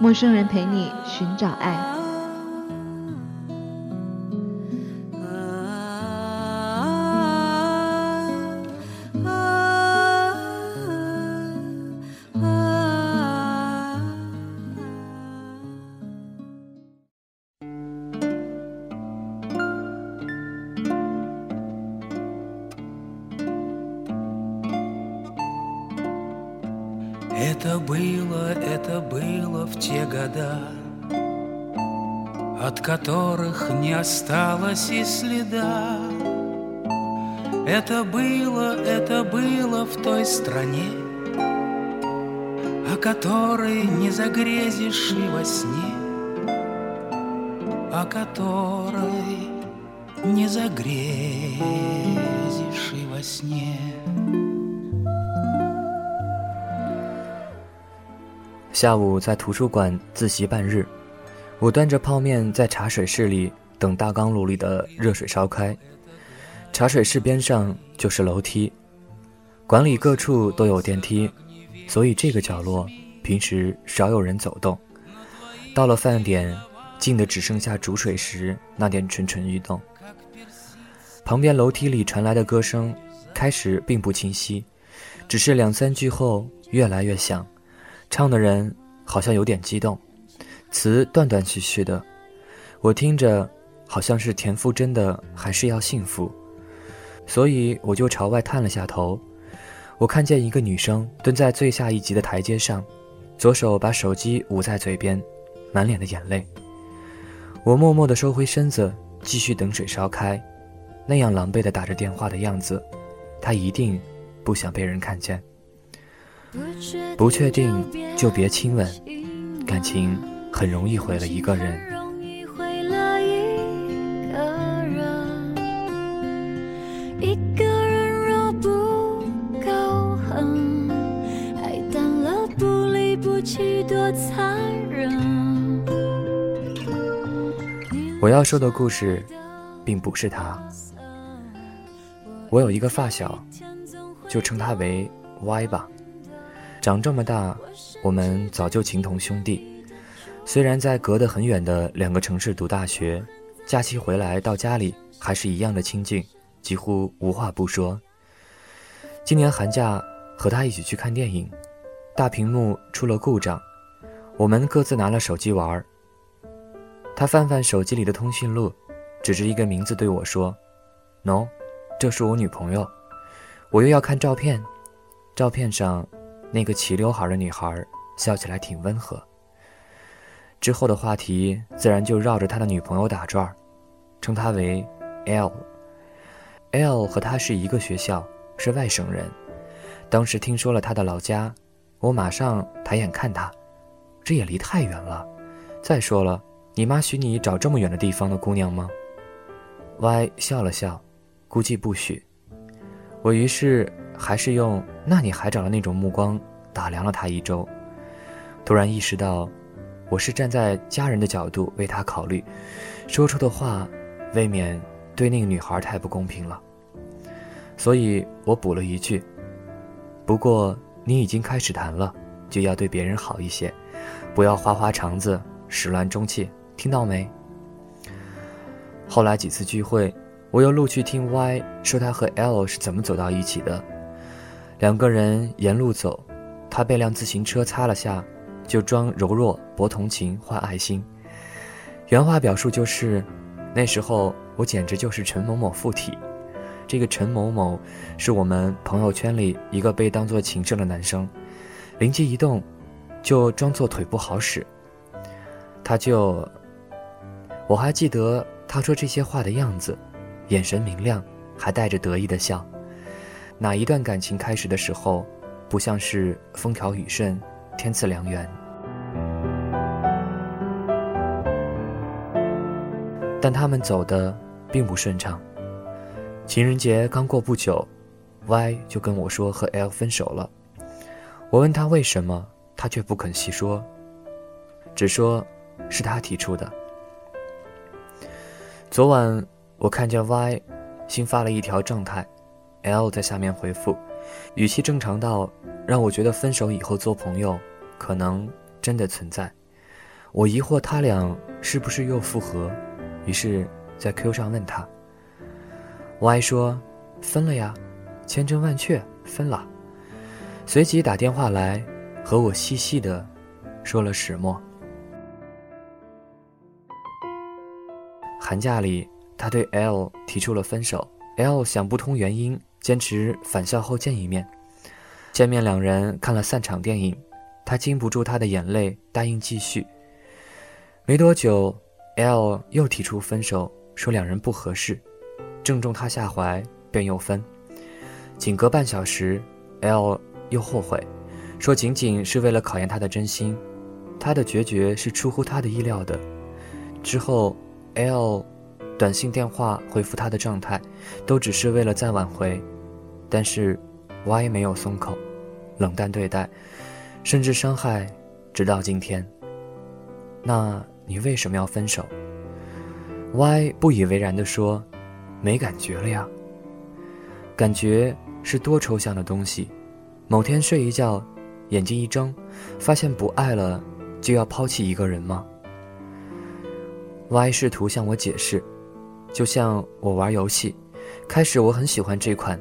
陌生人陪你寻找爱。Это было, это было в те года, От которых не осталось и следа. Это было, это было в той стране, О которой не загрезишь и во сне, О которой не загрезишь и во сне. 下午在图书馆自习半日，我端着泡面在茶水室里等大缸炉里的热水烧开。茶水室边上就是楼梯，馆里各处都有电梯，所以这个角落平时少有人走动。到了饭点，静的只剩下煮水时那点蠢蠢欲动。旁边楼梯里传来的歌声，开始并不清晰，只是两三句后越来越响。唱的人好像有点激动，词断断续续的，我听着好像是田馥甄的《还是要幸福》，所以我就朝外探了下头。我看见一个女生蹲在最下一级的台阶上，左手把手机捂在嘴边，满脸的眼泪。我默默地收回身子，继续等水烧开，那样狼狈地打着电话的样子，她一定不想被人看见。不确定就别亲吻，感情很容易毁了一个人。容易毁了一个人，一个人若不够狠，爱淡了不离不弃多残忍。我要说的故事，并不是他。我有一个发小，就称他为 Y 吧。长这么大，我们早就情同兄弟。虽然在隔得很远的两个城市读大学，假期回来到家里还是一样的亲近，几乎无话不说。今年寒假和他一起去看电影，大屏幕出了故障，我们各自拿了手机玩。他翻翻手机里的通讯录，指着一个名字对我说：“喏，这是我女朋友。”我又要看照片，照片上那个齐刘海的女孩笑起来挺温和。之后的话题自然就绕着他的女朋友打转，称她为 L。L 和他是一个学校，是外省人。当时听说了他的老家，我马上抬眼看他，这也离太远了。再说了。你妈许你找这么远的地方的姑娘吗？Y 笑了笑，估计不许。我于是还是用“那你还找了那种”目光打量了他一周，突然意识到，我是站在家人的角度为他考虑，说出的话未免对那个女孩太不公平了。所以我补了一句：“不过你已经开始谈了，就要对别人好一些，不要花花肠子，始乱终弃。”听到没？后来几次聚会，我又陆续听 Y 说他和 L 是怎么走到一起的。两个人沿路走，他被辆自行车擦了下，就装柔弱、博同情、换爱心。原话表述就是：那时候我简直就是陈某某附体。这个陈某某是我们朋友圈里一个被当作情圣的男生，灵机一动，就装作腿不好使。他就，我还记得他说这些话的样子，眼神明亮，还带着得意的笑。哪一段感情开始的时候，不像是风调雨顺、天赐良缘？但他们走的并不顺畅。情人节刚过不久，Y 就跟我说和 L 分手了。我问他为什么，他却不肯细说，只说是他提出的。昨晚我看见 Y 新发了一条状态，L 在下面回复，语气正常到让我觉得分手以后做朋友可能真的存在。我疑惑他俩是不是又复合，于是，在 Q 上问他。Y 说：“分了呀，千真万确分了。”随即打电话来，和我细细的说了始末。寒假里，他对 L 提出了分手，L 想不通原因，坚持返校后见一面。见面，两人看了散场电影，他禁不住他的眼泪，答应继续。没多久，L 又提出分手，说两人不合适，正中他下怀，便又分。仅隔半小时，L 又后悔，说仅仅是为了考验他的真心，他的决绝是出乎他的意料的。之后，L 短信、电话回复他的状态，都只是为了再挽回，但是 Y 没有松口，冷淡对待，甚至伤害，直到今天。那。你为什么要分手？Y 不以为然地说：“没感觉了呀。感觉是多抽象的东西。某天睡一觉，眼睛一睁，发现不爱了，就要抛弃一个人吗？”Y 试图向我解释，就像我玩游戏，开始我很喜欢这款，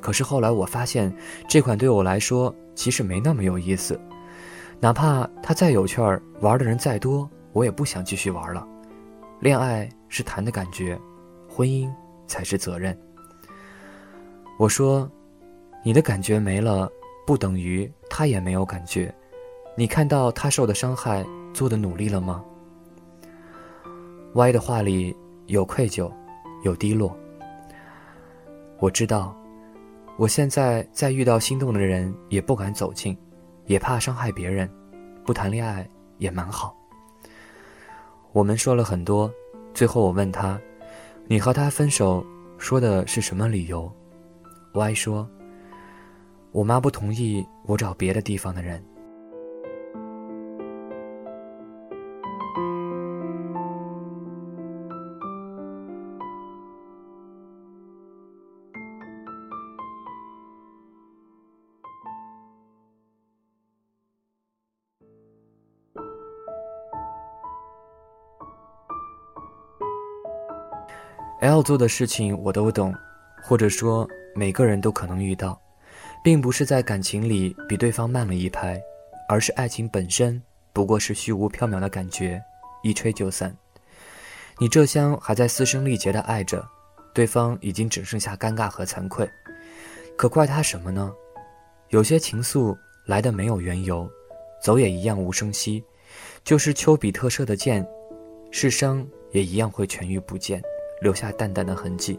可是后来我发现这款对我来说其实没那么有意思，哪怕它再有趣儿，玩的人再多。我也不想继续玩了，恋爱是谈的感觉，婚姻才是责任。我说，你的感觉没了，不等于他也没有感觉。你看到他受的伤害，做的努力了吗歪的话里有愧疚，有低落。我知道，我现在再遇到心动的人，也不敢走近，也怕伤害别人，不谈恋爱也蛮好。我们说了很多，最后我问他：“你和他分手说的是什么理由？”Y 说：“我妈不同意我找别的地方的人。” L 做的事情我都懂，或者说每个人都可能遇到，并不是在感情里比对方慢了一拍，而是爱情本身不过是虚无缥缈的感觉，一吹就散。你这厢还在嘶声力竭的爱着，对方已经只剩下尴尬和惭愧，可怪他什么呢？有些情愫来的没有缘由，走也一样无声息，就是丘比特射的箭，是伤也一样会痊愈不见。留下淡淡的痕迹，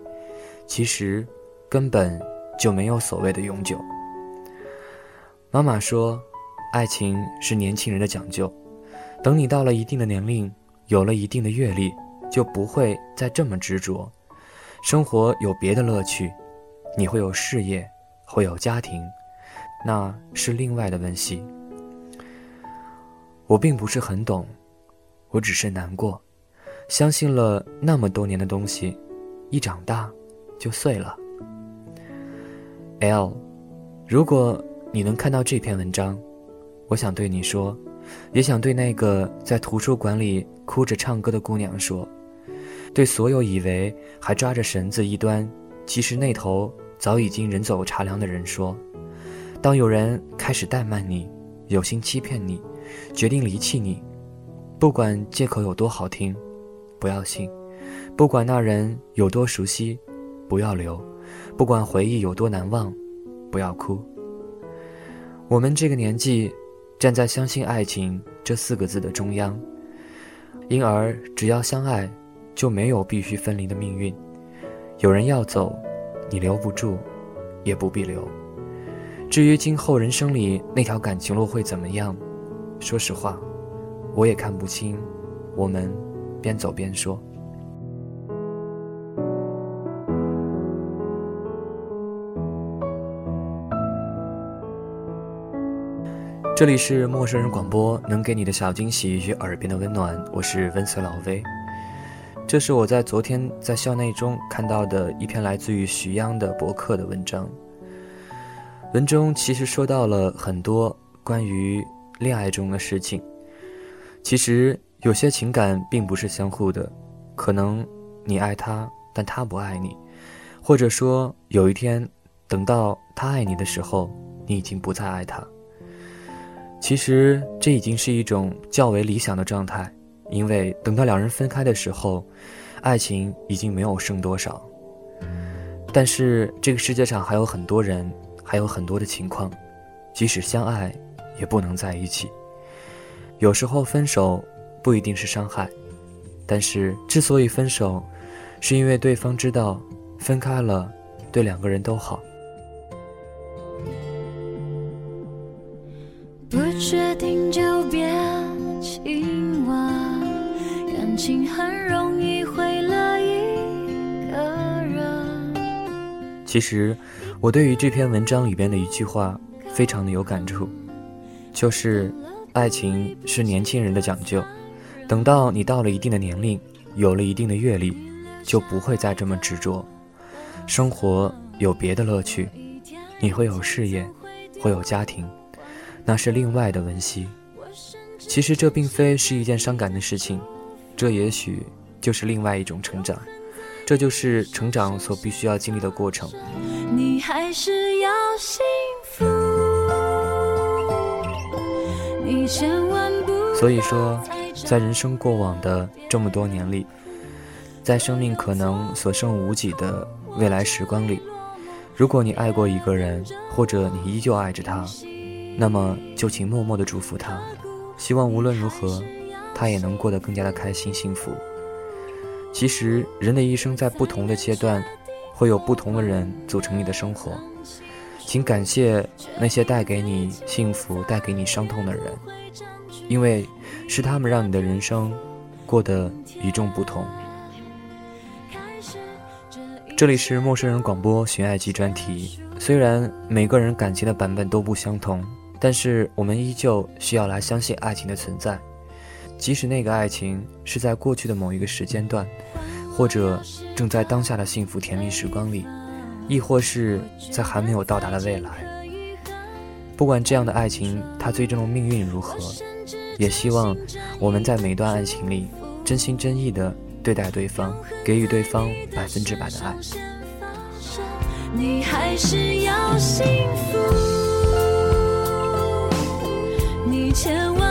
其实根本就没有所谓的永久。妈妈说，爱情是年轻人的讲究，等你到了一定的年龄，有了一定的阅历，就不会再这么执着。生活有别的乐趣，你会有事业，会有家庭，那是另外的温馨。我并不是很懂，我只是难过。相信了那么多年的东西，一长大就碎了。L，如果你能看到这篇文章，我想对你说，也想对那个在图书馆里哭着唱歌的姑娘说，对所有以为还抓着绳子一端，其实那头早已经人走茶凉的人说：当有人开始怠慢你，有心欺骗你，决定离弃你，不管借口有多好听。不要信，不管那人有多熟悉，不要留；不管回忆有多难忘，不要哭。我们这个年纪，站在相信爱情这四个字的中央，因而只要相爱，就没有必须分离的命运。有人要走，你留不住，也不必留。至于今后人生里那条感情路会怎么样，说实话，我也看不清。我们。边走边说。这里是陌生人广播，能给你的小惊喜与耳边的温暖，我是温随老威。这是我在昨天在校内中看到的一篇来自于徐央的博客的文章。文中其实说到了很多关于恋爱中的事情。其实有些情感并不是相互的，可能你爱他，但他不爱你，或者说有一天等到他爱你的时候，你已经不再爱他。其实这已经是一种较为理想的状态，因为等到两人分开的时候，爱情已经没有剩多少。但是这个世界上还有很多人，还有很多的情况，即使相爱，也不能在一起。有时候分手不一定是伤害，但是之所以分手，是因为对方知道分开了，对两个人都好。不确定就别亲吻，感情很容易毁了一个人。其实，我对于这篇文章里边的一句话非常的有感触，就是爱情是年轻人的讲究，等到你到了一定的年龄，有了一定的阅历，就不会再这么执着。生活有别的乐趣，你会有事业，会有家庭。那是另外的温馨。其实这并非是一件伤感的事情，这也许就是另外一种成长，这就是成长所必须要经历的过程。你还是要幸福，你千万不所以说，在人生过往的这么多年里，在生命可能所剩无几的未来时光里，如果你爱过一个人，或者你依旧爱着他。那么就请默默的祝福他，希望无论如何，他也能过得更加的开心幸福。其实人的一生在不同的阶段，会有不同的人组成你的生活，请感谢那些带给你幸福、带给你伤痛的人，因为是他们让你的人生过得与众不同。这里是陌生人广播寻爱记专题，虽然每个人感情的版本都不相同。但是我们依旧需要来相信爱情的存在，即使那个爱情是在过去的某一个时间段，或者正在当下的幸福甜蜜时光里，亦或是在还没有到达的未来。不管这样的爱情它最终的命运如何，也希望我们在每段爱情里真心真意的对待对方，给予对方百分之百的爱。你还是要幸福。千万